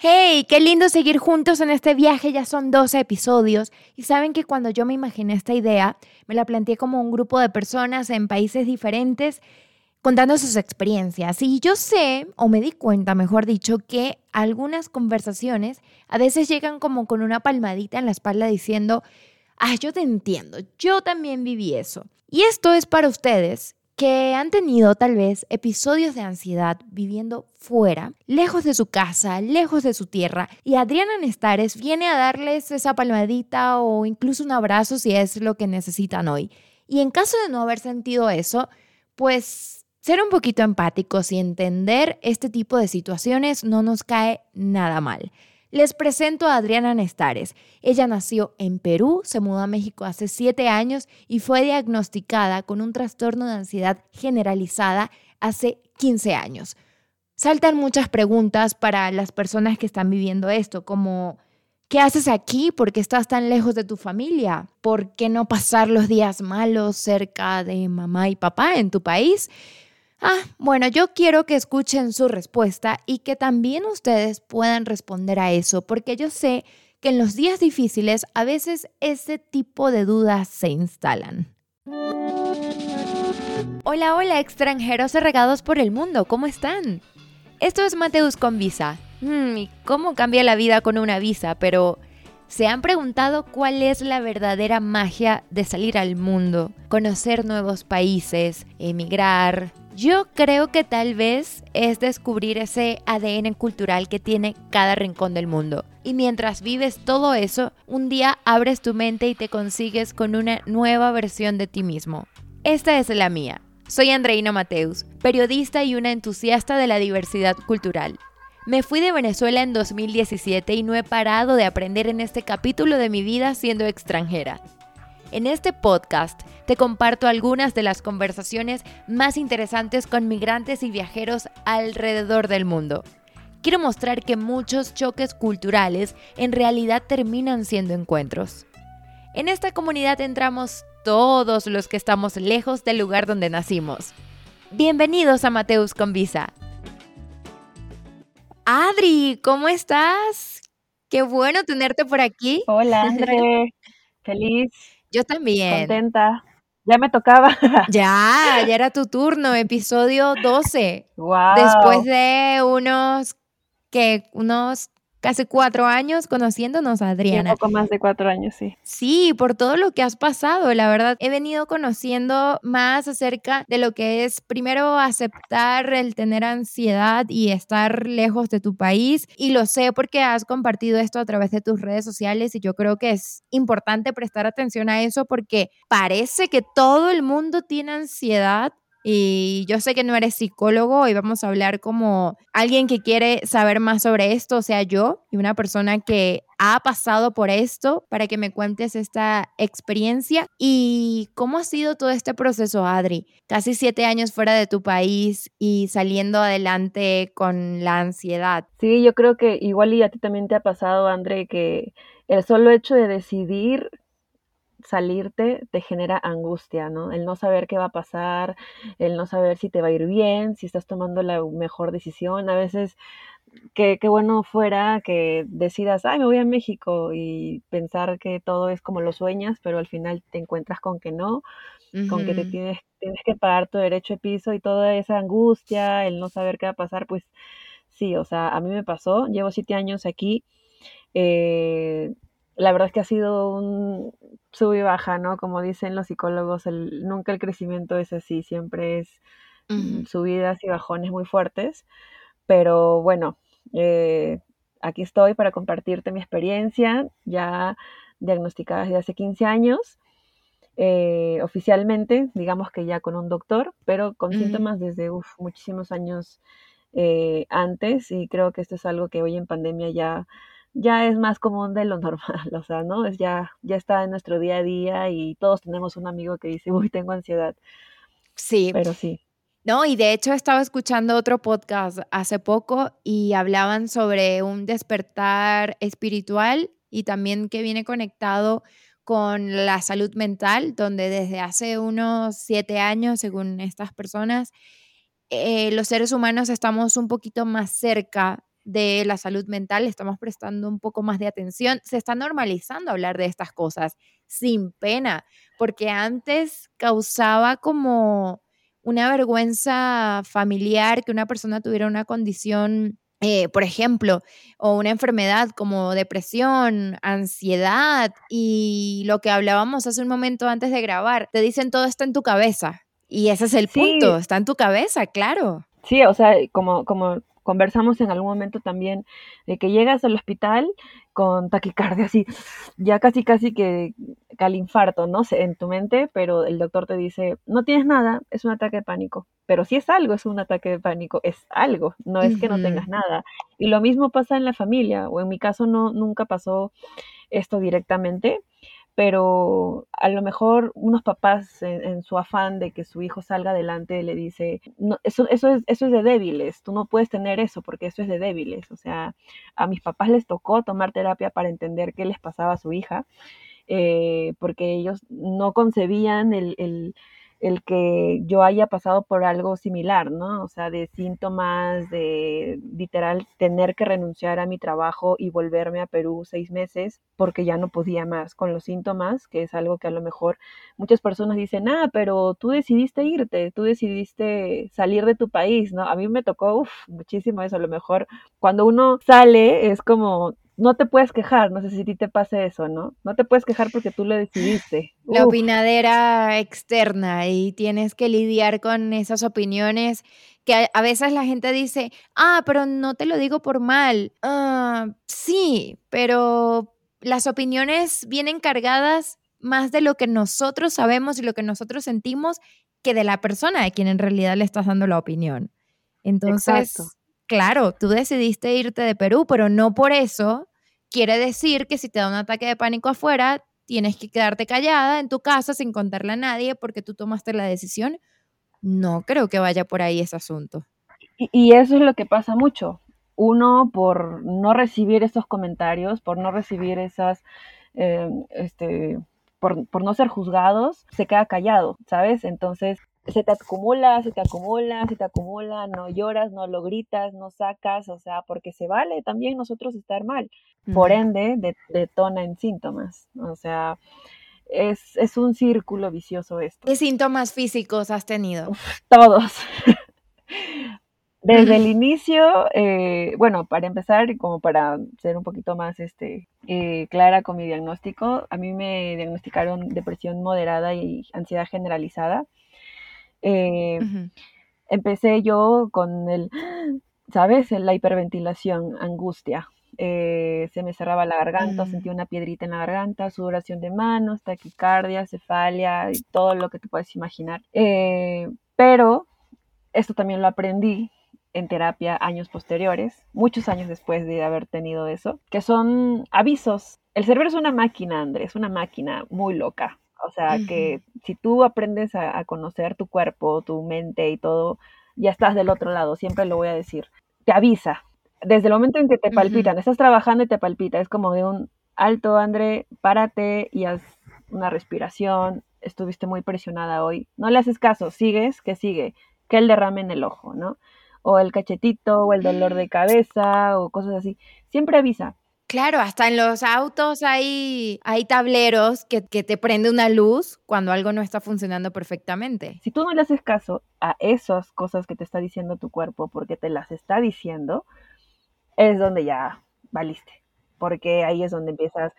Hey, qué lindo seguir juntos en este viaje, ya son 12 episodios y saben que cuando yo me imaginé esta idea, me la planteé como un grupo de personas en países diferentes contando sus experiencias. Y yo sé, o me di cuenta, mejor dicho, que algunas conversaciones a veces llegan como con una palmadita en la espalda diciendo, ah, yo te entiendo, yo también viví eso. Y esto es para ustedes que han tenido tal vez episodios de ansiedad viviendo fuera, lejos de su casa, lejos de su tierra, y Adriana Nestares viene a darles esa palmadita o incluso un abrazo si es lo que necesitan hoy. Y en caso de no haber sentido eso, pues ser un poquito empáticos y entender este tipo de situaciones no nos cae nada mal. Les presento a Adriana Nestares. Ella nació en Perú, se mudó a México hace siete años y fue diagnosticada con un trastorno de ansiedad generalizada hace 15 años. Saltan muchas preguntas para las personas que están viviendo esto, como ¿qué haces aquí? ¿Por qué estás tan lejos de tu familia? ¿Por qué no pasar los días malos cerca de mamá y papá en tu país? Ah, bueno, yo quiero que escuchen su respuesta y que también ustedes puedan responder a eso, porque yo sé que en los días difíciles a veces ese tipo de dudas se instalan. Hola, hola, extranjeros regados por el mundo, ¿cómo están? Esto es Mateus con visa. Hmm, ¿Cómo cambia la vida con una visa? Pero ¿se han preguntado cuál es la verdadera magia de salir al mundo, conocer nuevos países, emigrar, yo creo que tal vez es descubrir ese ADN cultural que tiene cada rincón del mundo. Y mientras vives todo eso, un día abres tu mente y te consigues con una nueva versión de ti mismo. Esta es la mía. Soy Andreina Mateus, periodista y una entusiasta de la diversidad cultural. Me fui de Venezuela en 2017 y no he parado de aprender en este capítulo de mi vida siendo extranjera. En este podcast te comparto algunas de las conversaciones más interesantes con migrantes y viajeros alrededor del mundo. Quiero mostrar que muchos choques culturales en realidad terminan siendo encuentros. En esta comunidad entramos todos los que estamos lejos del lugar donde nacimos. Bienvenidos a Mateus con Visa. Adri, ¿cómo estás? Qué bueno tenerte por aquí. Hola, André. Feliz yo también. Contenta. Ya me tocaba. Ya, ya era tu turno, episodio 12. Wow. Después de unos que unos casi cuatro años conociéndonos, Adriana. un poco más de cuatro años, sí. Sí, por todo lo que has pasado, la verdad. He venido conociendo más acerca de lo que es primero aceptar el tener ansiedad y estar lejos de tu país. Y lo sé porque has compartido esto a través de tus redes sociales y yo creo que es importante prestar atención a eso porque parece que todo el mundo tiene ansiedad y yo sé que no eres psicólogo y vamos a hablar como alguien que quiere saber más sobre esto, o sea, yo y una persona que ha pasado por esto para que me cuentes esta experiencia y cómo ha sido todo este proceso, Adri. Casi siete años fuera de tu país y saliendo adelante con la ansiedad. Sí, yo creo que igual y a ti también te ha pasado, André, que el solo hecho de decidir salirte te genera angustia, ¿no? El no saber qué va a pasar, el no saber si te va a ir bien, si estás tomando la mejor decisión. A veces, qué, bueno fuera que decidas, ay, me voy a México y pensar que todo es como lo sueñas, pero al final te encuentras con que no, con que te tienes, tienes que pagar tu derecho de piso y toda esa angustia, el no saber qué va a pasar, pues sí, o sea, a mí me pasó, llevo siete años aquí. Eh, la verdad es que ha sido un sub y baja, ¿no? Como dicen los psicólogos, el, nunca el crecimiento es así, siempre es mm, subidas y bajones muy fuertes. Pero bueno, eh, aquí estoy para compartirte mi experiencia, ya diagnosticada desde hace 15 años, eh, oficialmente, digamos que ya con un doctor, pero con síntomas desde muchísimos años eh, antes y creo que esto es algo que hoy en pandemia ya ya es más común de lo normal, o sea, ¿no? Es ya, ya está en nuestro día a día y todos tenemos un amigo que dice, uy, tengo ansiedad. Sí. Pero sí. No, y de hecho estaba escuchando otro podcast hace poco y hablaban sobre un despertar espiritual y también que viene conectado con la salud mental, donde desde hace unos siete años, según estas personas, eh, los seres humanos estamos un poquito más cerca de la salud mental, estamos prestando un poco más de atención, se está normalizando hablar de estas cosas sin pena, porque antes causaba como una vergüenza familiar que una persona tuviera una condición eh, por ejemplo, o una enfermedad como depresión, ansiedad y lo que hablábamos hace un momento antes de grabar, te dicen todo está en tu cabeza. Y ese es el punto, está en tu cabeza, claro. Sí, o sea, como, como conversamos en algún momento también, de que llegas al hospital con taquicardia así, ya casi casi que, al infarto, ¿no? En tu mente, pero el doctor te dice, no tienes nada, es un ataque de pánico. Pero si es algo, es un ataque de pánico, es algo, no es que no tengas nada. Y lo mismo pasa en la familia, o en mi caso no, nunca pasó esto directamente, pero a lo mejor unos papás en, su afán de que su hijo salga adelante le dice, no, eso, eso, es, eso es de débiles, tú no puedes tener eso porque eso es de débiles. O sea, a mis papás les tocó tomar terapia para entender qué les pasaba a su hija, eh, porque ellos no concebían el el que yo haya pasado por algo similar, ¿no? O sea, de síntomas, de literal tener que renunciar a mi trabajo y volverme a Perú seis meses porque ya no podía más con los síntomas, que es algo que a lo mejor muchas personas dicen, ah, pero tú decidiste irte, tú decidiste salir de tu país, ¿no? A mí me tocó muchísimo eso, a lo mejor cuando uno sale es como no te puedes quejar, no sé si a ti te pase eso, ¿no? No te puedes quejar porque tú lo decidiste. La opinadera externa y tienes que lidiar con esas opiniones que a, veces la gente dice, ah, pero no te lo digo por mal. Ah, sí, pero las opiniones vienen cargadas más de lo que nosotros sabemos y lo que nosotros sentimos que de la persona de quien en realidad le estás dando la opinión. Entonces, claro, tú decidiste irte de Perú, pero no por eso quiere decir que si te da un ataque de pánico afuera, tienes que quedarte callada en tu casa sin contarle a nadie porque tú tomaste la decisión. No creo que vaya por ahí ese asunto. Y, eso es lo que pasa mucho. Uno, por no recibir esos comentarios, por no recibir esas, eh, este, por, por, no ser juzgados, se queda callado, ¿sabes? Entonces se te acumula, se te acumula, se te acumula, no lloras, no lo gritas, no sacas, o sea, porque se vale también nosotros estar mal. Por ende, detona en síntomas, o sea, es, es, un círculo vicioso esto. ¿Qué síntomas físicos has tenido? todos. Desde el inicio, eh, bueno, para empezar, y como para ser un poquito más este, eh, clara con mi diagnóstico, a mí me diagnosticaron depresión moderada y ansiedad generalizada. Eh, empecé yo con el, ¿sabes? La hiperventilación, angustia. Eh, se me cerraba la garganta, mm. sentía una piedrita en la garganta, sudoración de manos, taquicardia, cefalia y todo lo que te puedes imaginar. Eh, pero esto también lo aprendí en terapia años posteriores, muchos años después de haber tenido eso, que son avisos. El cerebro es una máquina, Andrés, una máquina muy loca. O sea, que si tú aprendes a, conocer tu cuerpo, tu mente y todo, ya estás del otro lado, siempre lo voy a decir. Te avisa. Desde el momento en que te palpitan, estás trabajando y te palpita, es como de un alto, André, párate y haz una respiración, estuviste muy presionada hoy. No le haces caso, sigues, que sigue, que el derrame en el ojo, ¿no? O el cachetito, o el dolor de cabeza, o cosas así. Siempre avisa. Claro, hasta en los autos hay, hay tableros que, te prende una luz cuando algo no está funcionando perfectamente. Si tú no le haces caso a esas cosas que te está diciendo tu cuerpo porque te las está diciendo, es donde ya valiste. Porque ahí es donde empiezas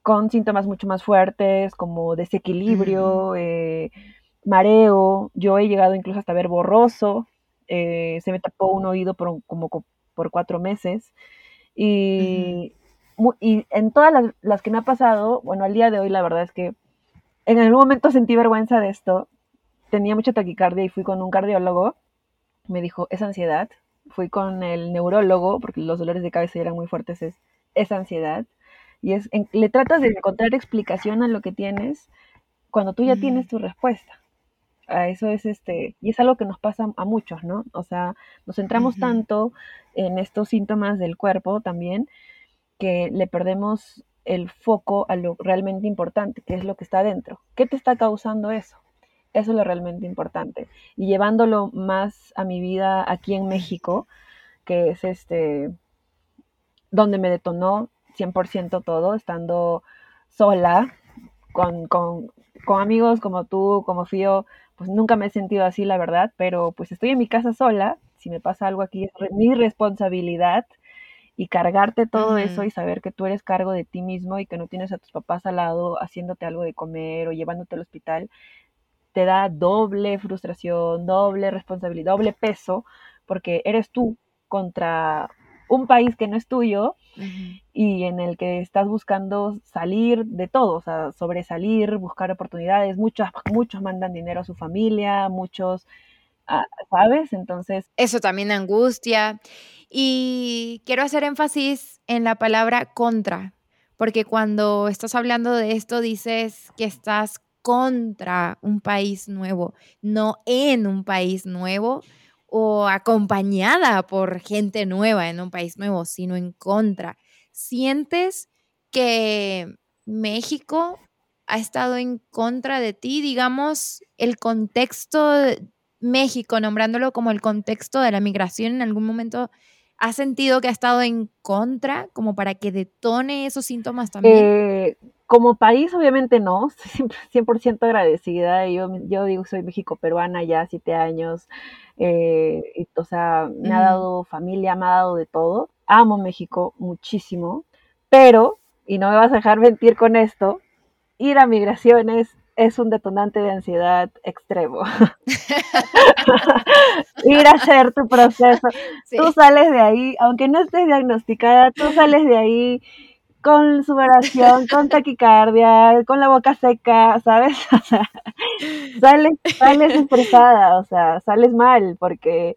con síntomas mucho más fuertes, como desequilibrio, eh, mareo. Yo he llegado incluso hasta ver borroso. Eh, se me tapó un oído por, como por cuatro meses. Y y en todas las, que me ha pasado, bueno, al día de hoy la verdad es que en algún momento sentí vergüenza de esto, tenía mucha taquicardia y fui con un cardiólogo, me dijo, es ansiedad, fui con el neurólogo, porque los dolores de cabeza eran muy fuertes, es, es ansiedad, y es, le tratas de encontrar explicación a lo que tienes cuando tú ya tienes tu respuesta. A eso es este, y es algo que nos pasa a muchos, ¿no? O sea, nos centramos tanto en estos síntomas del cuerpo también, que le perdemos el foco a lo realmente importante, que es lo que está dentro. ¿Qué te está causando eso? Eso es lo realmente importante. Y llevándolo más a mi vida aquí en México, que es este donde me detonó 100% todo, estando sola, con, con, con, amigos como tú, como Fío, pues nunca me he sentido así, la verdad, pero pues estoy en mi casa sola, si me pasa algo aquí es mi responsabilidad y cargarte todo eso y saber que tú eres cargo de ti mismo y que no tienes a tus papás al lado haciéndote algo de comer o llevándote al hospital, te da doble frustración, doble responsabilidad, doble peso, porque eres tú contra un país que no es tuyo y en el que estás buscando salir de todo, o sea, sobresalir, buscar oportunidades. Muchos, muchos mandan dinero a su familia, muchos, ¿sabes? Entonces... Eso también angustia. Y quiero hacer énfasis en la palabra contra, porque cuando estás hablando de esto dices que estás contra un país nuevo, no en un país nuevo o acompañada por gente nueva en un país nuevo, sino en contra. ¿Sientes que México ha estado en contra de ti? Digamos, el contexto México, nombrándolo como el contexto de la migración en algún momento ¿Has sentido que ha estado en contra como para que detone esos síntomas también? Eh, como país, obviamente no, 100% agradecida. Yo, yo digo, soy México-peruana ya siete años. Eh, o sea, me ha dado familia, me ha dado de todo. Amo México muchísimo, pero, y no me vas a dejar mentir con esto, ir a migraciones es un detonante de ansiedad extremo. Ir a hacer tu proceso. Tú sales de ahí, aunque no estés diagnosticada, tú sales de ahí con sudoración, con taquicardia, con la boca seca, ¿sabes? O sea, sales, sales estresada, o sea, sales mal porque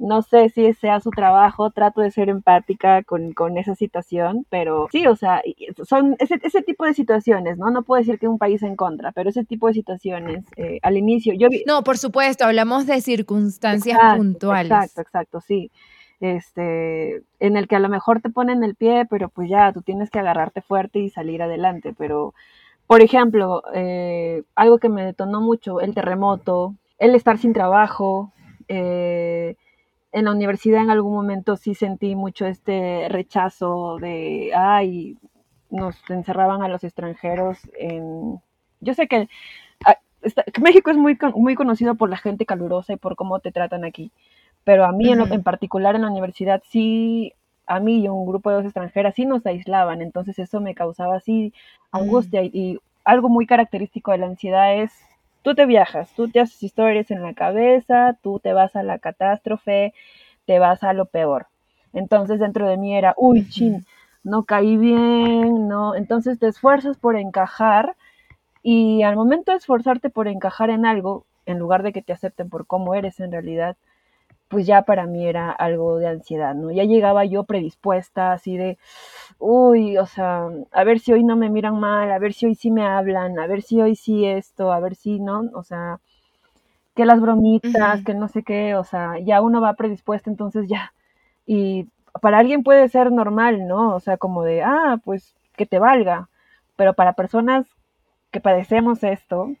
no sé si sea su trabajo, trato de ser empática con, esa situación, pero sí, o sea, son ese, ese, tipo de situaciones, ¿no? No puedo decir que un país en contra, pero ese tipo de situaciones, eh, al inicio, yo vi... No, por supuesto, hablamos de circunstancias puntuales. Exacto, exacto, sí. Este, en el que a lo mejor te ponen el pie, pero pues ya, tú tienes que agarrarte fuerte y salir adelante, pero... Por ejemplo, eh, algo que me detonó mucho, el terremoto, el estar sin trabajo, eh, en la universidad en algún momento sí sentí mucho este rechazo de, ay, nos encerraban a los extranjeros en... Yo sé que, ah, México es muy, muy conocido por la gente calurosa y por cómo te tratan aquí, pero a mí en, en, particular en la universidad sí, a mí y un grupo de dos extranjeras sí nos aislaban, entonces eso me causaba así mm. angustia y algo muy característico de la ansiedad es tú te viajas, tú te haces historias en la cabeza, tú te vas a la catástrofe, te vas a lo peor. Entonces dentro de mí era, uy, chin, no caí bien, no. Entonces te esfuerzas por encajar y al momento de esforzarte por encajar en algo, en lugar de que te acepten por cómo eres en realidad, pues ya para mí era algo de ansiedad, ¿no? Ya llegaba yo predispuesta, así de, uy, o sea, a ver si hoy no me miran mal, a ver si hoy sí me hablan, a ver si hoy sí esto, a ver si no, o sea, que las bromitas, que no sé qué, o sea, ya uno va predispuesto, entonces ya. Y para alguien puede ser normal, ¿no? O sea, como de, ah, pues que te valga, pero para personas que padecemos esto,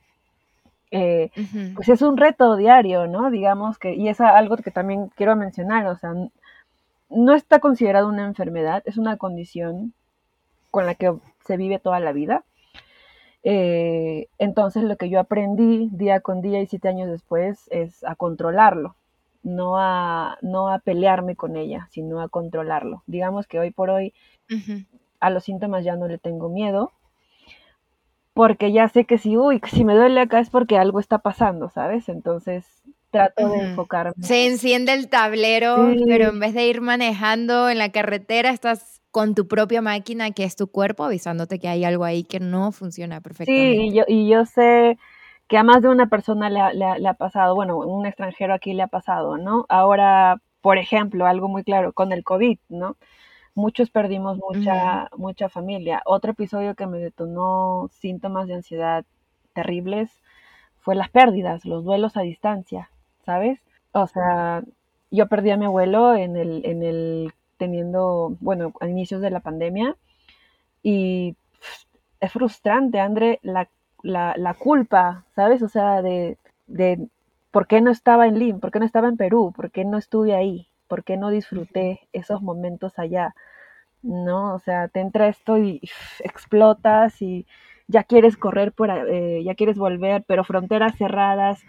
eh, pues es un reto diario, ¿no? Digamos que, y es algo que también quiero mencionar, o sea, no está considerado una enfermedad, es una condición con la que se vive toda la vida. Eh, entonces lo que yo aprendí día con día y siete años después es a controlarlo, no a, no a pelearme con ella, sino a controlarlo. Digamos que hoy por hoy a los síntomas ya no le tengo miedo, porque ya sé que si, uy, si me duele acá es porque algo está pasando, ¿sabes? Entonces trato de enfocarme. Se enciende el tablero, pero en vez de ir manejando en la carretera, estás con tu propia máquina, que es tu cuerpo, avisándote que hay algo ahí que no funciona perfectamente. Sí, y yo, y yo sé que a más de una persona le le ha pasado, bueno, un extranjero aquí le ha pasado, ¿no? Ahora, por ejemplo, algo muy claro, con el COVID, ¿no? Muchos perdimos mucha, mucha familia. Otro episodio que me detonó síntomas de ansiedad terribles fue las pérdidas, los duelos a distancia, ¿sabes? O sea, yo perdí a mi abuelo en el, en el teniendo, bueno, a inicios de la pandemia y es frustrante, André, la, la, la culpa, ¿sabes? O sea, de, de por qué no estaba en Lima, por qué no estaba en Perú, por qué no estuve ahí, por qué no disfruté esos momentos allá. ¿no? O sea, te entra esto y explotas y ya quieres correr, por, eh, ya quieres volver, pero fronteras cerradas,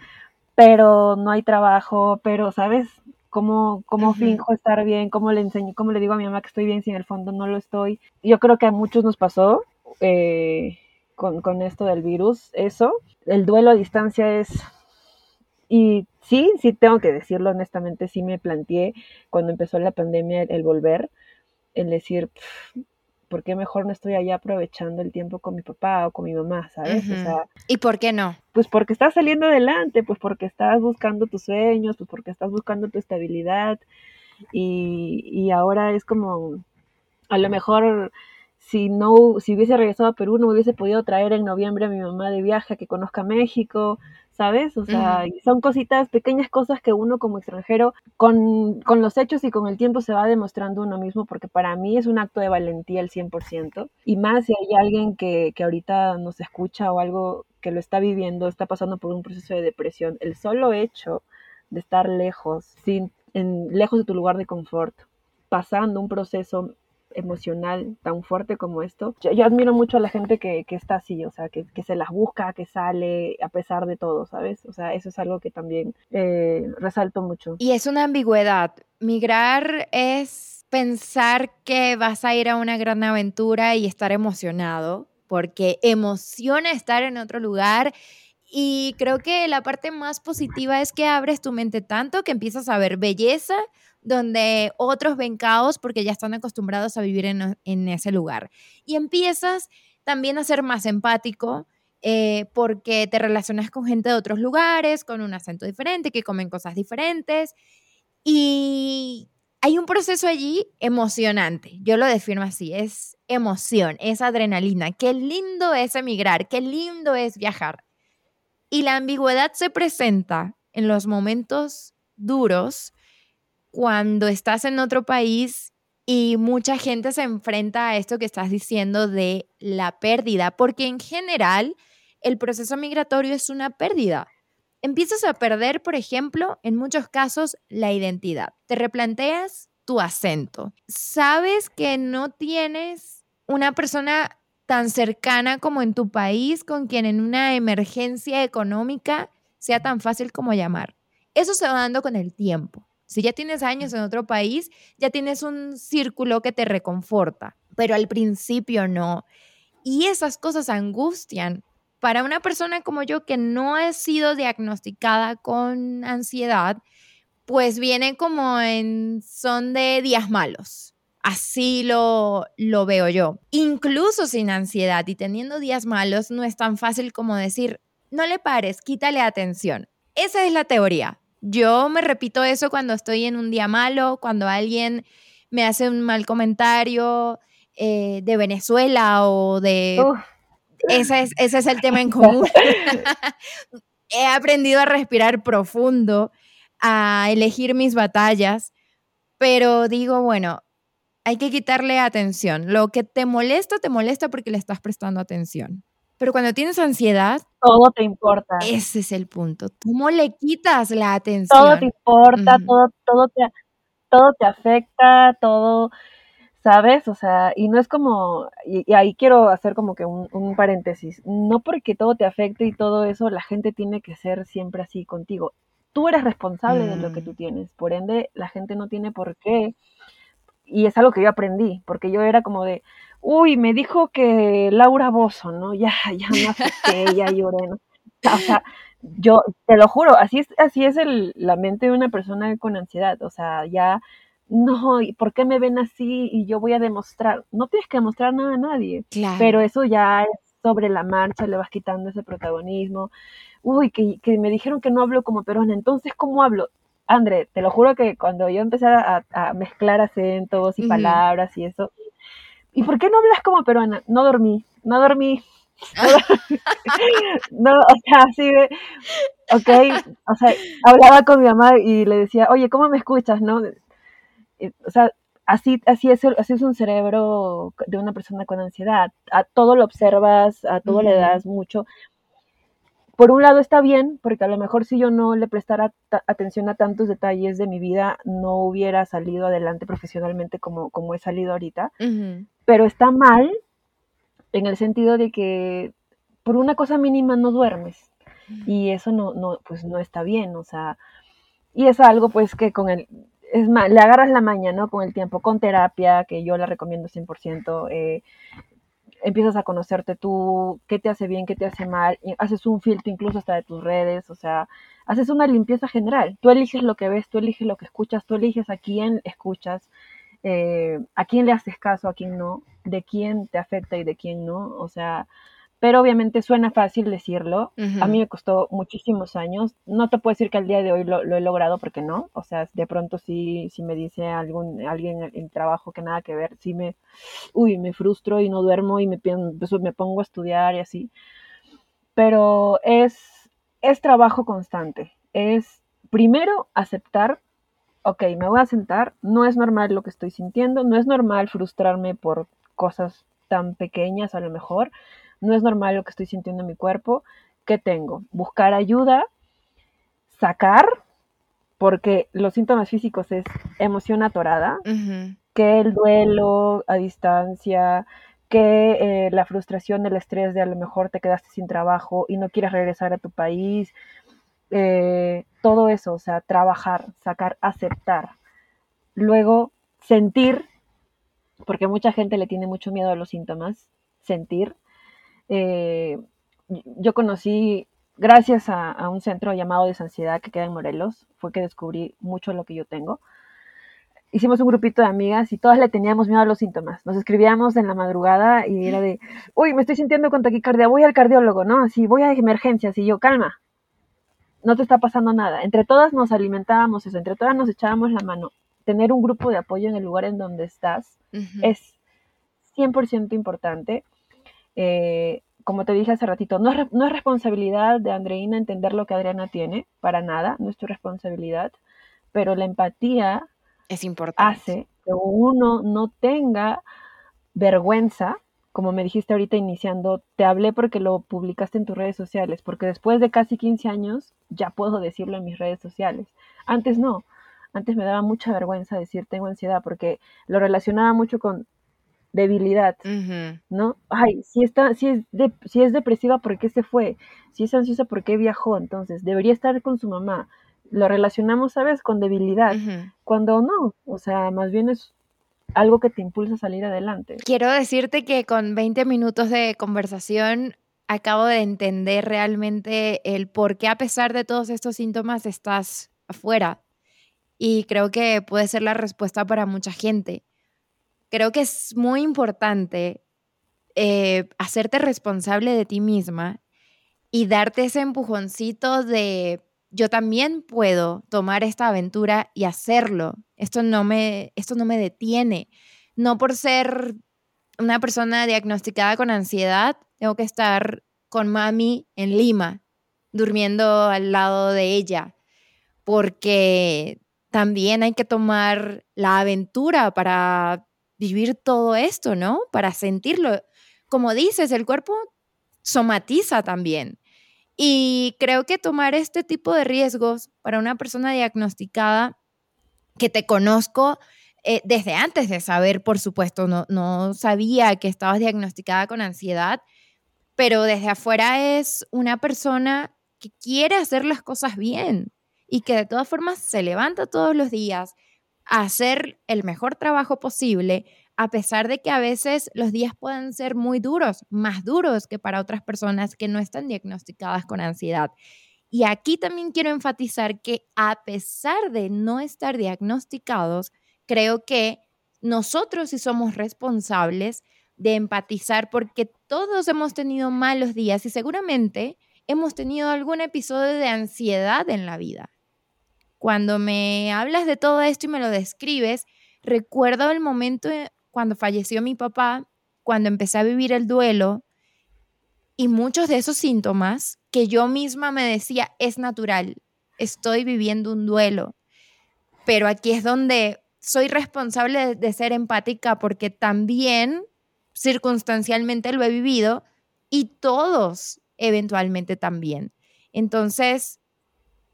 pero no hay trabajo, pero, ¿sabes? ¿Cómo, cómo finjo estar bien? ¿Cómo le enseño? ¿Cómo le digo a mi mamá que estoy bien si en el fondo no lo estoy? Yo creo que a muchos nos pasó eh, con, con esto del virus, eso. El duelo a distancia es y sí, sí tengo que decirlo honestamente, sí me planteé cuando empezó la pandemia el, volver, el decir, ¿por qué mejor no estoy allá aprovechando el tiempo con mi papá o con mi mamá, sabes? o sea, ¿Y por qué no? Pues porque estás saliendo adelante, pues porque estás buscando tus sueños, pues porque estás buscando tu estabilidad y, y ahora es como, a lo mejor si no, si hubiese regresado a Perú, no hubiese podido traer en noviembre a mi mamá de viaje a que conozca México, ¿sabes? O sea, son cositas, pequeñas cosas que uno como extranjero, con, con, los hechos y con el tiempo se va demostrando uno mismo, porque para mí es un acto de valentía el 100%, y más si hay alguien que, que ahorita nos escucha o algo que lo está viviendo, está pasando por un proceso de depresión, el solo hecho de estar lejos, sin, en, lejos de tu lugar de confort, pasando un proceso emocional tan fuerte como esto. Yo, admiro mucho a la gente que, está así, o sea, que, se las busca, que sale a pesar de todo, ¿sabes? O sea, eso es algo que también eh, resalto mucho. Y es una ambigüedad. Migrar es pensar que vas a ir a una gran aventura y estar emocionado, porque emociona estar en otro lugar. Y creo que la parte más positiva es que abres tu mente tanto que empiezas a ver belleza donde otros ven caos porque ya están acostumbrados a vivir en, ese lugar. Y empiezas también a ser más empático eh, porque te relacionas con gente de otros lugares, con un acento diferente, que comen cosas diferentes. Y hay un proceso allí emocionante. Yo lo defino así, es emoción, es adrenalina. Qué lindo es emigrar, qué lindo es viajar. Y la ambigüedad se presenta en los momentos duros cuando estás en otro país y mucha gente se enfrenta a esto que estás diciendo de la pérdida, porque en general el proceso migratorio es una pérdida. Empiezas a perder, por ejemplo, en muchos casos, la identidad. Te replanteas tu acento. Sabes que no tienes una persona tan cercana como en tu país con quien en una emergencia económica sea tan fácil como llamar. Eso se va dando con el tiempo. Si ya tienes años en otro país, ya tienes un círculo que te reconforta, pero al principio no. Y esas cosas angustian. Para una persona como yo que no ha sido diagnosticada con ansiedad, pues viene como en son de días malos. Así lo, lo veo yo. Incluso sin ansiedad y teniendo días malos, no es tan fácil como decir, no le pares, quítale atención. Esa es la teoría. Yo me repito eso cuando estoy en un día malo, cuando alguien me hace un mal comentario eh, de Venezuela o de... Ese, es, ese es el tema en común. He aprendido a respirar profundo, a elegir mis batallas, pero digo, bueno, hay que quitarle atención. Lo que te molesta, te molesta porque le estás prestando atención. Pero cuando tienes ansiedad, todo te importa. Ese es el punto. ¿Cómo le quitas la atención? Todo te importa, todo, todo te, todo te afecta, todo, ¿sabes? O sea, y no es como, y, ahí quiero hacer como que un, paréntesis, no porque todo te afecte y todo eso, la gente tiene que ser siempre así contigo. Tú eres responsable de lo que mm. tú tienes, por ende, la gente no tiene por qué, y es algo que yo aprendí, porque yo era como de, uy, me dijo que Laura Bozo, ¿no? Ya, ya me asusté, ya lloré, ¿no? O sea, yo te lo juro, así es, así es el, la mente de una persona con ansiedad, o sea, ya, no, ¿y por qué me ven así? Y yo voy a demostrar, no tienes que demostrar nada a nadie, claro. pero eso ya es sobre la marcha, le vas quitando ese protagonismo. Uy, que, que me dijeron que no hablo como peruana, entonces, ¿cómo hablo? André, te lo juro que cuando yo empecé a, a mezclar acentos y palabras y eso, ¿y por qué no hablas como peruana? No dormí, no dormí. No, o sea, así de, ok, o sea, hablaba con mi mamá y le decía, oye, ¿cómo me escuchas, no? O sea, así, así, es, así es un cerebro de una persona con ansiedad. A todo lo observas, a todo le das mucho. Por un lado está bien, porque a lo mejor si yo no le prestara atención a tantos detalles de mi vida, no hubiera salido adelante profesionalmente como, como he salido ahorita. Pero está mal en el sentido de que por una cosa mínima no duermes. Y eso no, no, pues no está bien, o sea, y es algo pues que con el, es más, le agarras la maña, ¿no? Con el tiempo, con terapia, que yo la recomiendo 100%, eh, empiezas a conocerte tú, qué te hace bien, qué te hace mal, haces un filtro incluso hasta de tus redes, o sea, haces una limpieza general. Tú eliges lo que ves, tú eliges lo que escuchas, tú eliges a quién escuchas, eh, a quién le haces caso, a quién no, de quién te afecta y de quién no, o sea, pero obviamente suena fácil decirlo. A mí me costó muchísimos años. No te puedo decir que al día de hoy lo, he logrado porque no. O sea, de pronto sí, si me dice algún, alguien en trabajo que nada que ver, sí me, uy, me frustro y no duermo y me, pues, me pongo a estudiar y así. Pero es, es trabajo constante. Es primero aceptar, ok, me voy a sentar, no es normal lo que estoy sintiendo, no es normal frustrarme por cosas tan pequeñas a lo mejor no es normal lo que estoy sintiendo en mi cuerpo, ¿qué tengo? Buscar ayuda, sacar, porque los síntomas físicos es emoción atorada, que el duelo a distancia, que eh, la frustración, el estrés de a lo mejor te quedaste sin trabajo y no quieres regresar a tu país, eh, todo eso, o sea, trabajar, sacar, aceptar. Luego, sentir, porque mucha gente le tiene mucho miedo a los síntomas, sentir, eh, yo conocí, gracias a, un centro llamado Desansiedad que queda en Morelos, fue que descubrí mucho lo que yo tengo. Hicimos un grupito de amigas y todas le teníamos miedo a los síntomas. Nos escribíamos en la madrugada y era de, uy, me estoy sintiendo con taquicardia, voy al cardiólogo, ¿no? Así, voy a emergencias y yo, calma, no te está pasando nada. Entre todas nos alimentábamos eso, entre todas nos echábamos la mano. Tener un grupo de apoyo en el lugar en donde estás es 100% importante. Eh, como te dije hace ratito, no es, no es, responsabilidad de Andreina entender lo que Adriana tiene, para nada, no es tu responsabilidad, pero la empatía es importante. hace que uno no tenga vergüenza, como me dijiste ahorita iniciando, te hablé porque lo publicaste en tus redes sociales, porque después de casi 15 años ya puedo decirlo en mis redes sociales. Antes no, antes me daba mucha vergüenza decir tengo ansiedad porque lo relacionaba mucho con debilidad, ¿no? Ay, si está, si es, de, si es depresiva, ¿por qué se fue? Si es ansiosa, ¿por qué viajó? Entonces, debería estar con su mamá. Lo relacionamos, ¿sabes? Con debilidad, cuando no, o sea, más bien es algo que te impulsa a salir adelante. Quiero decirte que con 20 minutos de conversación acabo de entender realmente el por qué a pesar de todos estos síntomas estás afuera. Y creo que puede ser la respuesta para mucha gente creo que es muy importante eh, hacerte responsable de ti misma y darte ese empujoncito de yo también puedo tomar esta aventura y hacerlo. Esto no me, esto no me detiene. No por ser una persona diagnosticada con ansiedad, tengo que estar con mami en Lima, durmiendo al lado de ella, porque también hay que tomar la aventura para vivir todo esto, ¿no? Para sentirlo. Como dices, el cuerpo somatiza también. Y creo que tomar este tipo de riesgos para una persona diagnosticada, que te conozco eh, desde antes de saber, por supuesto, no, no sabía que estabas diagnosticada con ansiedad, pero desde afuera es una persona que quiere hacer las cosas bien y que de todas formas se levanta todos los días, hacer el mejor trabajo posible, a pesar de que a veces los días pueden ser muy duros, más duros que para otras personas que no están diagnosticadas con ansiedad. Y aquí también quiero enfatizar que a pesar de no estar diagnosticados, creo que nosotros sí somos responsables de empatizar porque todos hemos tenido malos días y seguramente hemos tenido algún episodio de ansiedad en la vida. Cuando me hablas de todo esto y me lo describes, recuerdo el momento cuando falleció mi papá, cuando empecé a vivir el duelo y muchos de esos síntomas que yo misma me decía, es natural, estoy viviendo un duelo. Pero aquí es donde soy responsable de, ser empática porque también circunstancialmente lo he vivido y todos eventualmente también. Entonces,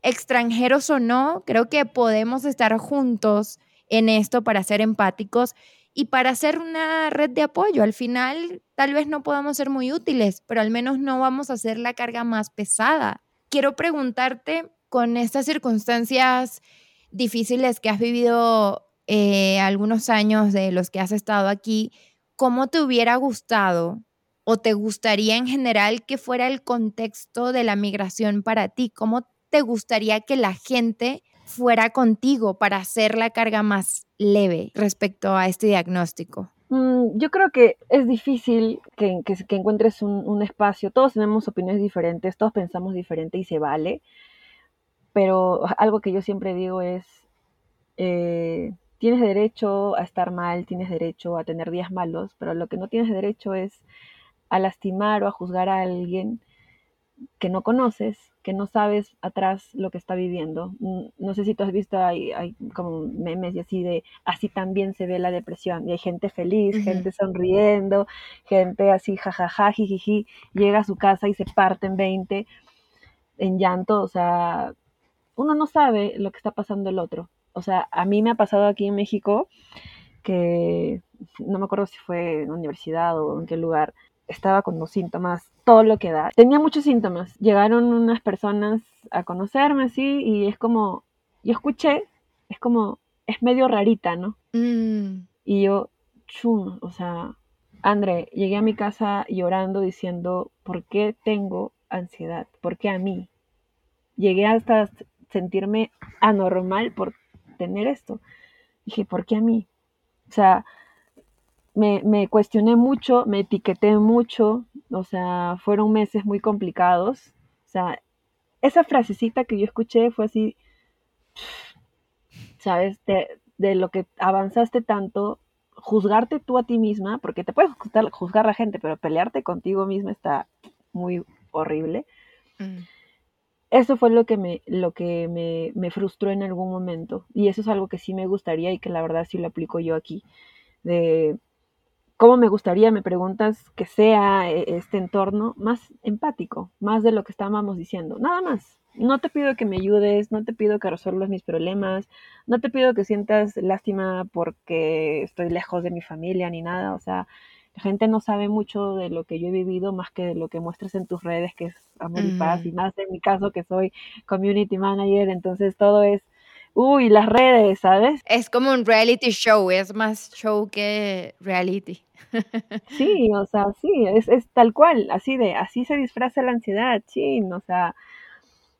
extranjeros o no, creo que podemos estar juntos en esto para ser empáticos y para hacer una red de apoyo. Al final, tal vez no podamos ser muy útiles, pero al menos no vamos a hacer la carga más pesada. Quiero preguntarte, con estas circunstancias difíciles que has vivido eh, algunos años de los que has estado aquí, ¿cómo te hubiera gustado o te gustaría en general que fuera el contexto de la migración para ti? ¿Cómo te gustaría que la gente fuera contigo para hacer la carga más leve respecto a este diagnóstico? Mm, yo creo que es difícil que, encuentres un, espacio. Todos tenemos opiniones diferentes, todos pensamos diferente y se vale. Pero algo que yo siempre digo es, eh, tienes derecho a estar mal, tienes derecho a tener días malos, pero lo que no tienes derecho es a lastimar o a juzgar a alguien que no conoces, que no sabes atrás lo que está viviendo. No sé si tú has visto, hay, hay como memes y así de, así también se ve la depresión. Y hay gente feliz, gente sonriendo, gente así, jajaja, jijiji, llega a su casa y se parte en 20 en llanto. O sea, uno no sabe lo que está pasando el otro. O sea, a mí me ha pasado aquí en México que no me acuerdo si fue en la universidad o en qué lugar, estaba con los síntomas, todo lo que da. Tenía muchos síntomas. Llegaron unas personas a conocerme así y es como, yo escuché, es como, es medio rarita, ¿no? Mm. Y yo, chum, o sea, André, llegué a mi casa llorando diciendo, ¿por qué tengo ansiedad? ¿Por qué a mí? Llegué hasta sentirme anormal por tener esto. Dije, ¿por qué a mí? O sea, me, cuestioné mucho, me etiqueté mucho, o sea, fueron meses muy complicados. O sea, esa frasecita que yo escuché fue así, ¿sabes? De, lo que avanzaste tanto, juzgarte tú a ti misma, porque te puedes juzgar, juzgar a la gente, pero pelearte contigo misma está muy horrible. Mm. Eso fue lo que, me, lo que me, me, frustró en algún momento. Y eso es algo que sí me gustaría y que la verdad sí lo aplico yo aquí. De cómo me gustaría, me preguntas, que sea eh, este entorno más empático, más de lo que estábamos diciendo, nada más. No te pido que me ayudes, no te pido que resuelvas mis problemas, no te pido que sientas lástima porque estoy lejos de mi familia ni nada, o sea, la gente no sabe mucho de lo que yo he vivido más que de lo que muestras en tus redes, que es amor y paz, y más en mi caso que soy community manager, entonces todo es uy, las redes, ¿sabes? Es como un reality show, es más show que reality. Sí, o sea, sí, es, es tal cual, así de, así se disfraza la ansiedad, sí, o sea,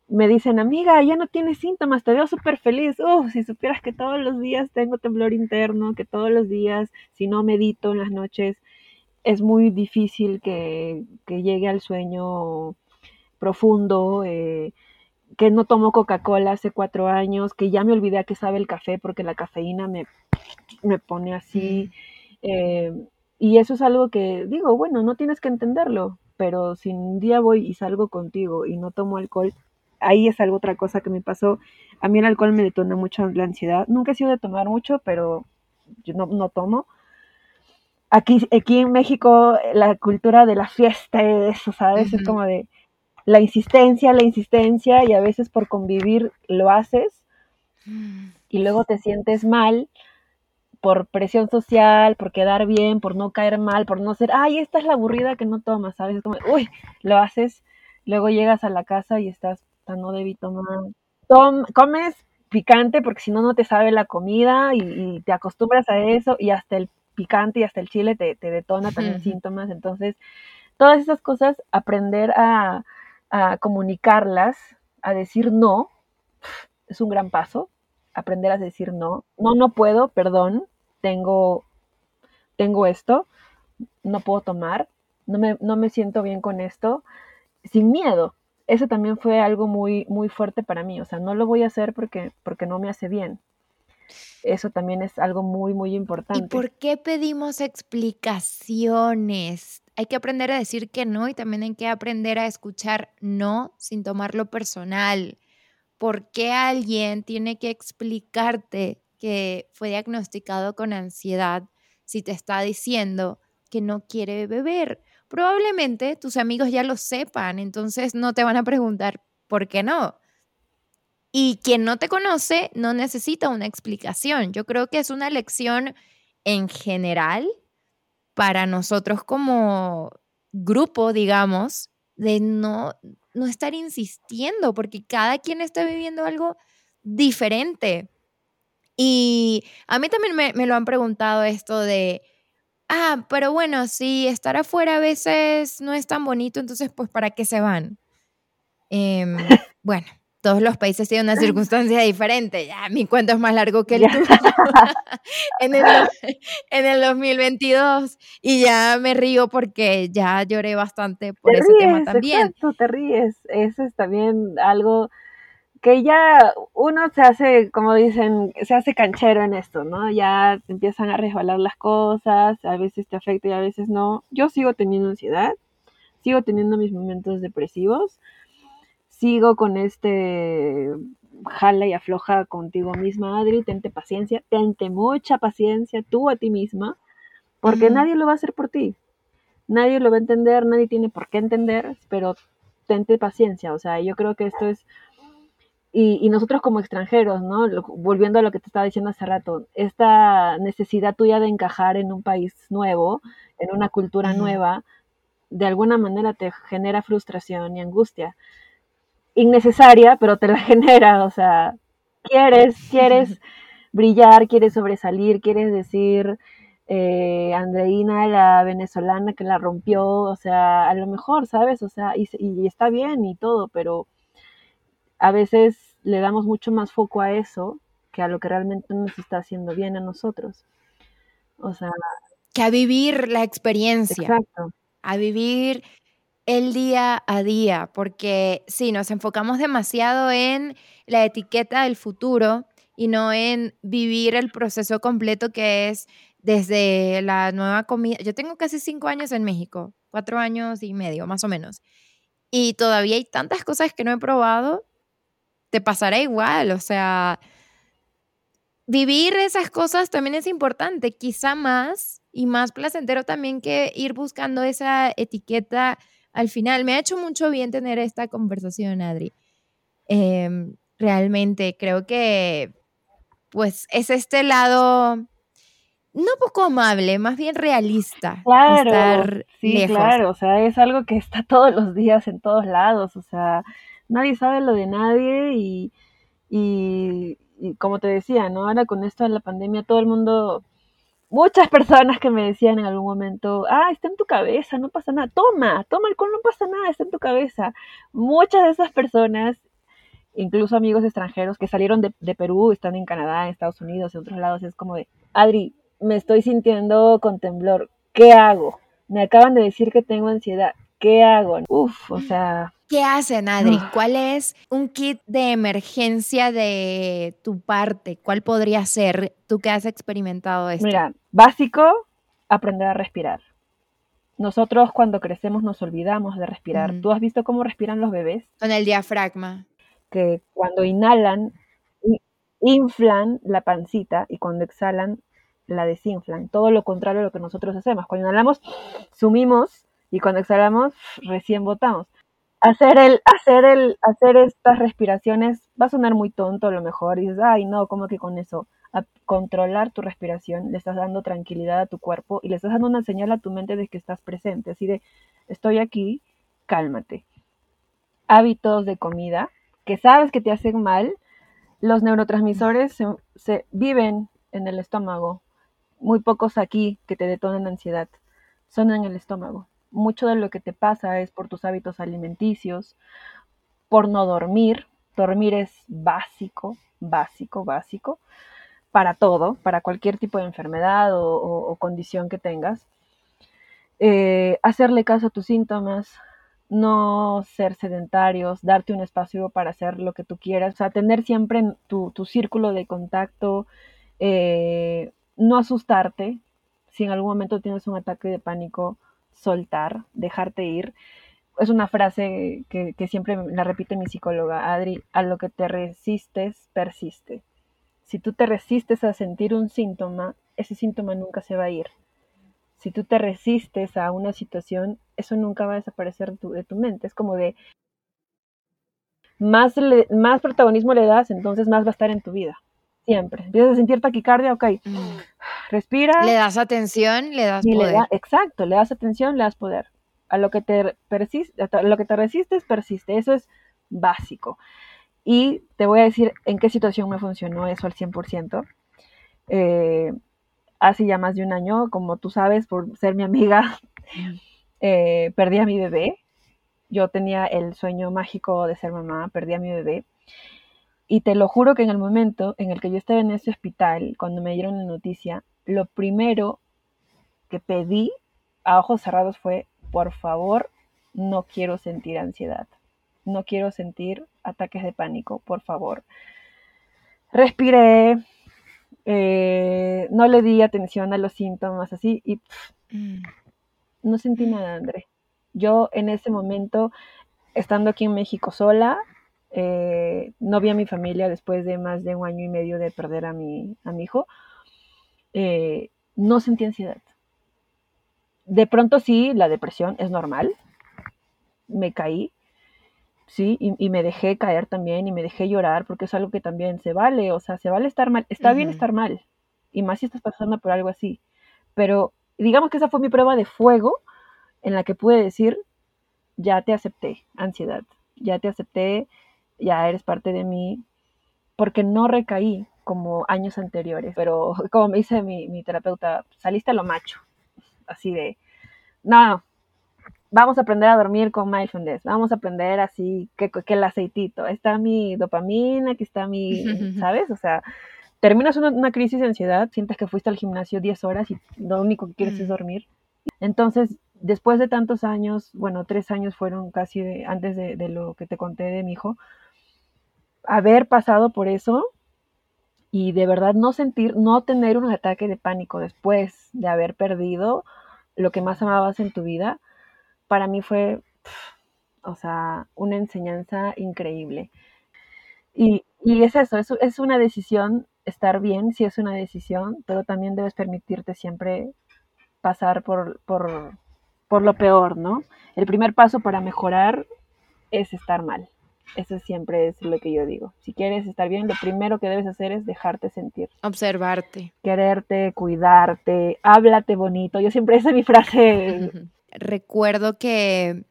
me dicen, amiga, ya no tienes síntomas, te veo súper feliz. Uf, si supieras que todos los días tengo temblor interno, que todos los días, si no medito en las noches, es muy difícil que, que llegue al sueño profundo. Eh, que no tomo Coca-Cola hace cuatro años, que ya me olvidé a qué sabe el café porque la cafeína me, me pone así. Eh, y eso es algo que digo, bueno, no tienes que entenderlo, pero si un día voy y salgo contigo y no tomo alcohol, ahí es algo otra cosa que me pasó. A mí el alcohol me detona mucho la ansiedad. Nunca he sido de tomar mucho, pero yo no, no tomo. Aquí, aquí en México la cultura de la fiesta, eso, ¿sabes? Es como de, la insistencia, la insistencia y a veces por convivir lo haces y luego te sientes mal por presión social, por quedar bien, por no caer mal, por no ser, ay, esta es la aburrida que no tomas, ¿sabes? Es como, uy, lo haces, luego llegas a la casa y estás, no debí tomar. Tom, comes picante porque si no, no te sabe la comida y, te acostumbras a eso y hasta el picante y hasta el chile te, te detona también síntomas. Entonces, todas esas cosas, aprender a, a comunicarlas, a decir no, es un gran paso, aprender a decir no. No, no puedo, perdón, tengo, tengo esto, no puedo tomar, no me, no me siento bien con esto, sin miedo. Eso también fue algo muy, muy fuerte para mí. O sea, no lo voy a hacer porque, porque no me hace bien. Eso también es algo muy, muy importante. ¿Y por qué pedimos explicaciones? Hay que aprender a decir que no y también hay que aprender a escuchar no sin tomarlo personal. ¿Por qué alguien tiene que explicarte que fue diagnosticado con ansiedad si te está diciendo que no quiere beber? Probablemente tus amigos ya lo sepan, entonces no te van a preguntar ¿por qué no? Y quien no te conoce no necesita una explicación. Yo creo que es una lección en general para nosotros como grupo, digamos, de no, no estar insistiendo, porque cada quien está viviendo algo diferente. Y a mí también me, me lo han preguntado esto de, ah, pero bueno, si estar afuera a veces no es tan bonito, entonces pues ¿para qué se van? Em, bueno, todos los países tienen una circunstancia diferente. Ya, mi cuento es más largo que el tuyo. en, el, en el 2022. Y ya me río porque ya lloré bastante por ese tema también. Exacto, te ríes. Eso es también algo que ya uno se hace, como dicen, se hace canchero en esto, ¿no? Ya empiezan a resbalar las cosas, a veces te afecta y a veces no. Yo sigo teniendo ansiedad, sigo teniendo mis momentos depresivos, sigo con este jala y afloja contigo misma, Adri, tente paciencia, tente mucha paciencia tú a ti misma, porque nadie lo va a hacer por ti. Nadie lo va a entender, nadie tiene por qué entender, pero tente paciencia, o sea, yo creo que esto es y, y, nosotros como extranjeros, ¿no? Volviendo a lo que te estaba diciendo hace rato, esta necesidad tuya de encajar en un país nuevo, en una cultura nueva, de alguna manera te genera frustración y angustia innecesaria, pero te la genera, o sea, quieres, quieres brillar, quieres sobresalir, quieres decir, eh, Andreina, la venezolana que la rompió, o sea, a lo mejor, ¿sabes? O sea, y, y, está bien y todo, pero a veces le damos mucho más foco a eso que a lo que realmente nos está haciendo bien a nosotros. O sea... Que a vivir la experiencia. Exacto. A vivir el día a día, porque sí, nos enfocamos demasiado en la etiqueta del futuro y no en vivir el proceso completo que es desde la nueva comida. Yo tengo casi cinco años en México, cuatro años y medio, más o menos. Y todavía hay tantas cosas que no he probado. Te pasará igual, o sea, vivir esas cosas también es importante, quizá más y más placentero también que ir buscando esa etiqueta al final. Me ha hecho mucho bien tener esta conversación, Adri. Em, realmente creo que pues es este lado no poco amable, más bien realista. Claro, sí, claro, o sea, es algo que está todos los días en todos lados, o sea, nadie sabe lo de nadie y, y, y como te decía, ¿no? Ahora con esto de la pandemia todo el mundo muchas personas que me decían en algún momento, ah, está en tu cabeza, no pasa nada, toma, toma alcohol, no pasa nada, está en tu cabeza. Muchas de esas personas, incluso amigos extranjeros que salieron de, Perú, están en Canadá, en Estados Unidos, en otros lados, es como de, Adri, me estoy sintiendo con temblor, ¿qué hago? Me acaban de decir que tengo ansiedad, ¿qué hago? Uf, o sea, ¿Qué hacen, Adri? ¿Cuál es un kit de emergencia de tu parte? ¿Cuál podría ser tú que has experimentado esto? Mira, básico, aprender a respirar. Nosotros cuando crecemos nos olvidamos de respirar. ¿Tú has visto cómo respiran los bebés? Con el diafragma. Que cuando inhalan, inflan la pancita y cuando exhalan, la desinflan. Todo lo contrario a lo que nosotros hacemos. Cuando inhalamos, sumimos y cuando exhalamos, recién botamos hacer el, hacer el, hacer estas respiraciones va a sonar muy tonto a lo mejor, y dices, ay no, ¿cómo que con eso? A controlar tu respiración, le estás dando tranquilidad a tu cuerpo y le estás dando una señal a tu mente de que estás presente, así de, estoy aquí, cálmate. Hábitos de comida que sabes que te hacen mal, los neurotransmisores se, se viven en el estómago, muy pocos aquí que te detonan ansiedad, son en el estómago mucho de lo que te pasa es por tus hábitos alimenticios, por no dormir. Dormir es básico, básico, básico para todo, para cualquier tipo de enfermedad o, condición que tengas. Eh, hacerle caso a tus síntomas, no ser sedentarios, darte un espacio para hacer lo que tú quieras, o sea, tener siempre tu, tu círculo de contacto, eh, no asustarte. Si en algún momento tienes un ataque de pánico, soltar, dejarte ir. Es una frase que, siempre la repite mi psicóloga, Adri, a lo que te resistes, persiste. Si tú te resistes a sentir un síntoma, ese síntoma nunca se va a ir. Si tú te resistes a una situación, eso nunca va a desaparecer de tu, mente. Es como de, más, más protagonismo le das, entonces más va a estar en tu vida. Siempre. Empiezas a sentir taquicardia, ok. Mm. Respira. Le das atención, le das poder. exacto, le das atención, le das poder. A lo que te persiste, a lo que te resistes, persiste. Eso es básico. Y te voy a decir en qué situación me funcionó eso al 100%. Eh, hace ya más de un año, como tú sabes, por ser mi amiga, eh, perdí a mi bebé. Yo tenía el sueño mágico de ser mamá, perdí a mi bebé. Y te lo juro que en el momento en el que yo estaba en ese hospital, cuando me dieron la noticia, lo primero que pedí a ojos cerrados fue, por favor, no quiero sentir ansiedad, no quiero sentir ataques de pánico, por favor. Respiré, eh, no le di atención a los síntomas así y mm. no sentí nada, André. Yo en ese momento, estando aquí en México sola, eh, no vi a mi familia después de más de un año y medio de perder a mi, a mi hijo, eh, no sentí ansiedad. De pronto sí, la depresión es normal, me caí, sí, y, me dejé caer también y me dejé llorar porque es algo que también se vale, o sea, se vale estar mal, está bien estar mal, y más si estás pasando por algo así, pero digamos que esa fue mi prueba de fuego en la que pude decir, ya te acepté, ansiedad, ya te acepté, ya eres parte de mí, porque no recaí como años anteriores, pero como me dice mi, mi terapeuta, saliste a lo macho, así de, no, vamos a aprender a dormir con mindfulness, vamos a aprender así que, que el aceitito, está mi dopamina, aquí está mi, ¿sabes? O sea, terminas una, una, crisis de ansiedad, sientes que fuiste al gimnasio 10 horas y lo único que quieres es mm. dormir. Entonces, después de tantos años, bueno, tres años fueron casi antes de, de, lo que te conté de mi hijo, haber pasado por eso y de verdad no sentir, no tener un ataque de pánico después de haber perdido lo que más amabas en tu vida, para mí fue, o sea, una enseñanza increíble. Y, y es eso, es, es una decisión estar bien, sí es una decisión, pero también debes permitirte siempre pasar por, por, por lo peor, ¿no? El primer paso para mejorar es estar mal. Eso siempre es lo que yo digo. Si quieres estar bien, lo primero que debes hacer es dejarte sentir. Observarte. Quererte, cuidarte, háblate bonito. Yo siempre esa es mi frase. Recuerdo que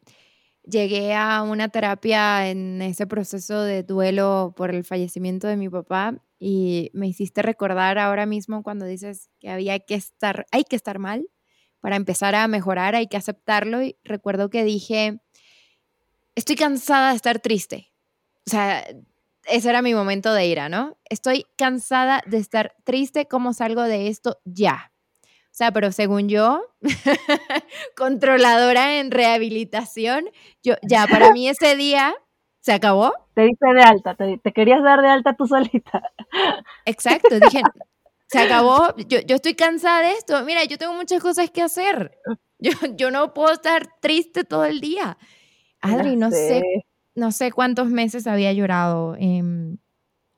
llegué a una terapia en ese proceso de duelo por el fallecimiento de mi papá y me hiciste recordar ahora mismo cuando dices que había que estar, hay que estar mal para empezar a mejorar, hay que aceptarlo y recuerdo que dije, estoy cansada de estar triste. O sea, ese era mi momento de ira, ¿no? Estoy cansada de estar triste, ¿cómo salgo de esto ya? O sea, pero según yo, controladora en rehabilitación, yo ya para mí ese día se acabó. Te diste de alta, te, querías dar de alta tú solita. Exacto, dije, se acabó, yo, yo, estoy cansada de esto. Mira, yo tengo muchas cosas que hacer. Yo, yo no puedo estar triste todo el día. Adri, no sé. no sé cuántos meses había llorado, em,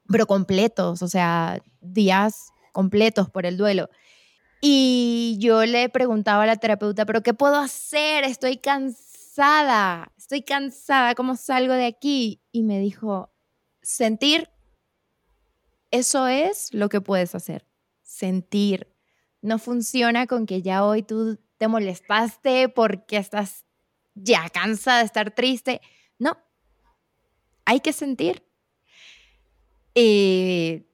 pero completos, o sea, días completos por el duelo. Y yo le preguntaba a la terapeuta, pero ¿qué puedo hacer? Estoy cansada, estoy cansada, ¿cómo salgo de aquí? Y me dijo, sentir, eso es lo que puedes hacer, sentir. No funciona con que ya hoy tú te molestaste porque estás ya cansa de estar triste. No, hay que sentir. Y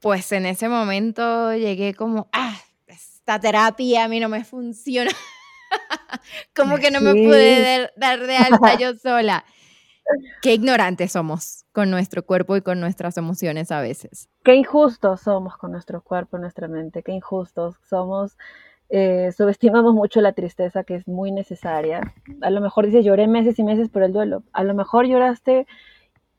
pues en ese momento llegué como, ah, esta terapia a mí no me funciona. como que no me pude dar, de alta yo sola. Qué ignorantes somos con nuestro cuerpo y con nuestras emociones a veces. Qué injustos somos con nuestro cuerpo y nuestra mente, qué injustos somos eh, subestimamos mucho la tristeza que es muy necesaria. A lo mejor dices, lloré meses y meses por el duelo. A lo mejor lloraste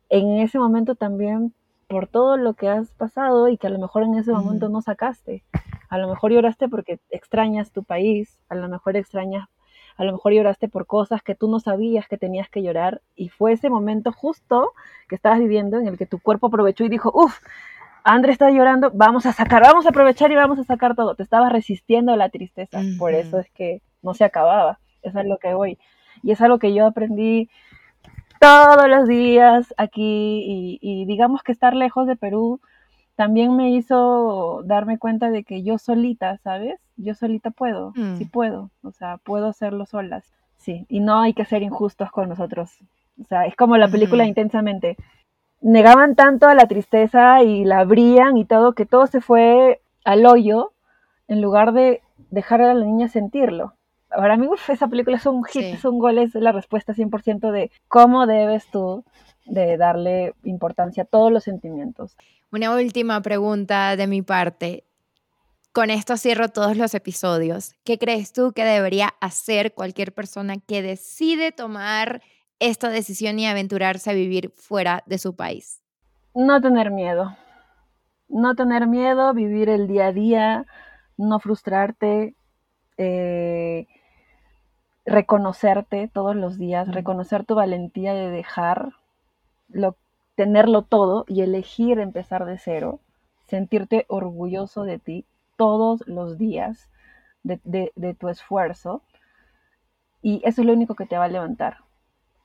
en ese momento también por todo lo que has pasado y que a lo mejor en ese momento no sacaste. A lo mejor lloraste porque extrañas tu país, a lo mejor extrañas, a lo mejor lloraste por cosas que tú no sabías que tenías que llorar y fue ese momento justo que estabas viviendo en el que tu cuerpo aprovechó y dijo, uff, André está llorando, vamos a sacar, vamos a aprovechar y vamos a sacar todo. Te estabas resistiendo a la tristeza, por eso es que no se acababa. Eso es lo que voy. Y es algo que yo aprendí todos los días aquí y, digamos que estar lejos de Perú también me hizo darme cuenta de que yo solita, ¿sabes? Yo solita puedo, sí mm. puedo, o sea, puedo hacerlo solas, sí, y no hay que ser injustos con nosotros, o sea, es como la película Intensamente, negaban tanto a la tristeza y la abrían y todo, que todo se fue al hoyo en lugar de dejar a la niña sentirlo. Para mí esa película es un hit, es un gol, es la respuesta 100% de cómo debes tú de darle importancia a todos los sentimientos. Una última pregunta de mi parte. Con esto cierro todos los episodios. ¿Qué crees tú que debería hacer cualquier persona que decide tomar esta decisión y aventurarse a vivir fuera de su país? No tener miedo. No tener miedo, vivir el día a día, no frustrarte, eh, reconocerte todos los días, reconocer tu valentía de dejar, lo, tenerlo todo y elegir empezar de cero, sentirte orgulloso de ti todos los días, de, tu esfuerzo, y eso es lo único que te va a levantar.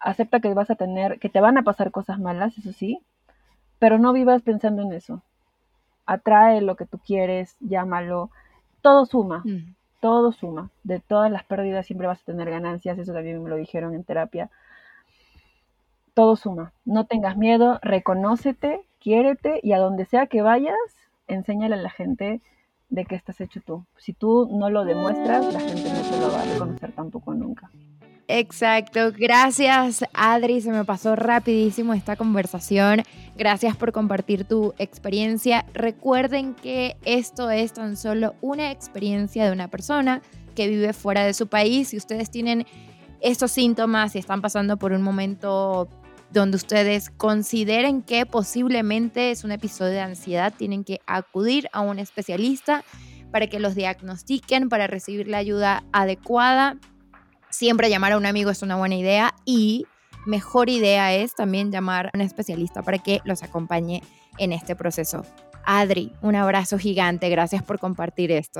Acepta que vas a tener, que te van a pasar cosas malas, eso sí, pero no vivas pensando en eso. Atrae lo que tú quieres, llámalo, todo suma todo suma. De todas las pérdidas siempre vas a tener ganancias, eso también me lo dijeron en terapia. Todo suma. No tengas miedo, reconócete, quiérete y a donde sea que vayas, enséñale a la gente de qué estás hecho tú. Si tú no lo demuestras, la gente no te lo va a reconocer tampoco nunca. Exacto. Gracias, Adri. Se me pasó rapidísimo esta conversación. Gracias por compartir tu experiencia. Recuerden que esto es tan solo una experiencia de una persona que vive fuera de su país. Si ustedes tienen estos síntomas y están pasando por un momento donde ustedes consideren que posiblemente es un episodio de ansiedad, tienen que acudir a un especialista para que los diagnostiquen, para recibir la ayuda adecuada Siempre llamar a un amigo es una buena idea y mejor idea es también llamar a un especialista para que los acompañe en este proceso. Adri, un abrazo gigante, gracias por compartir esto.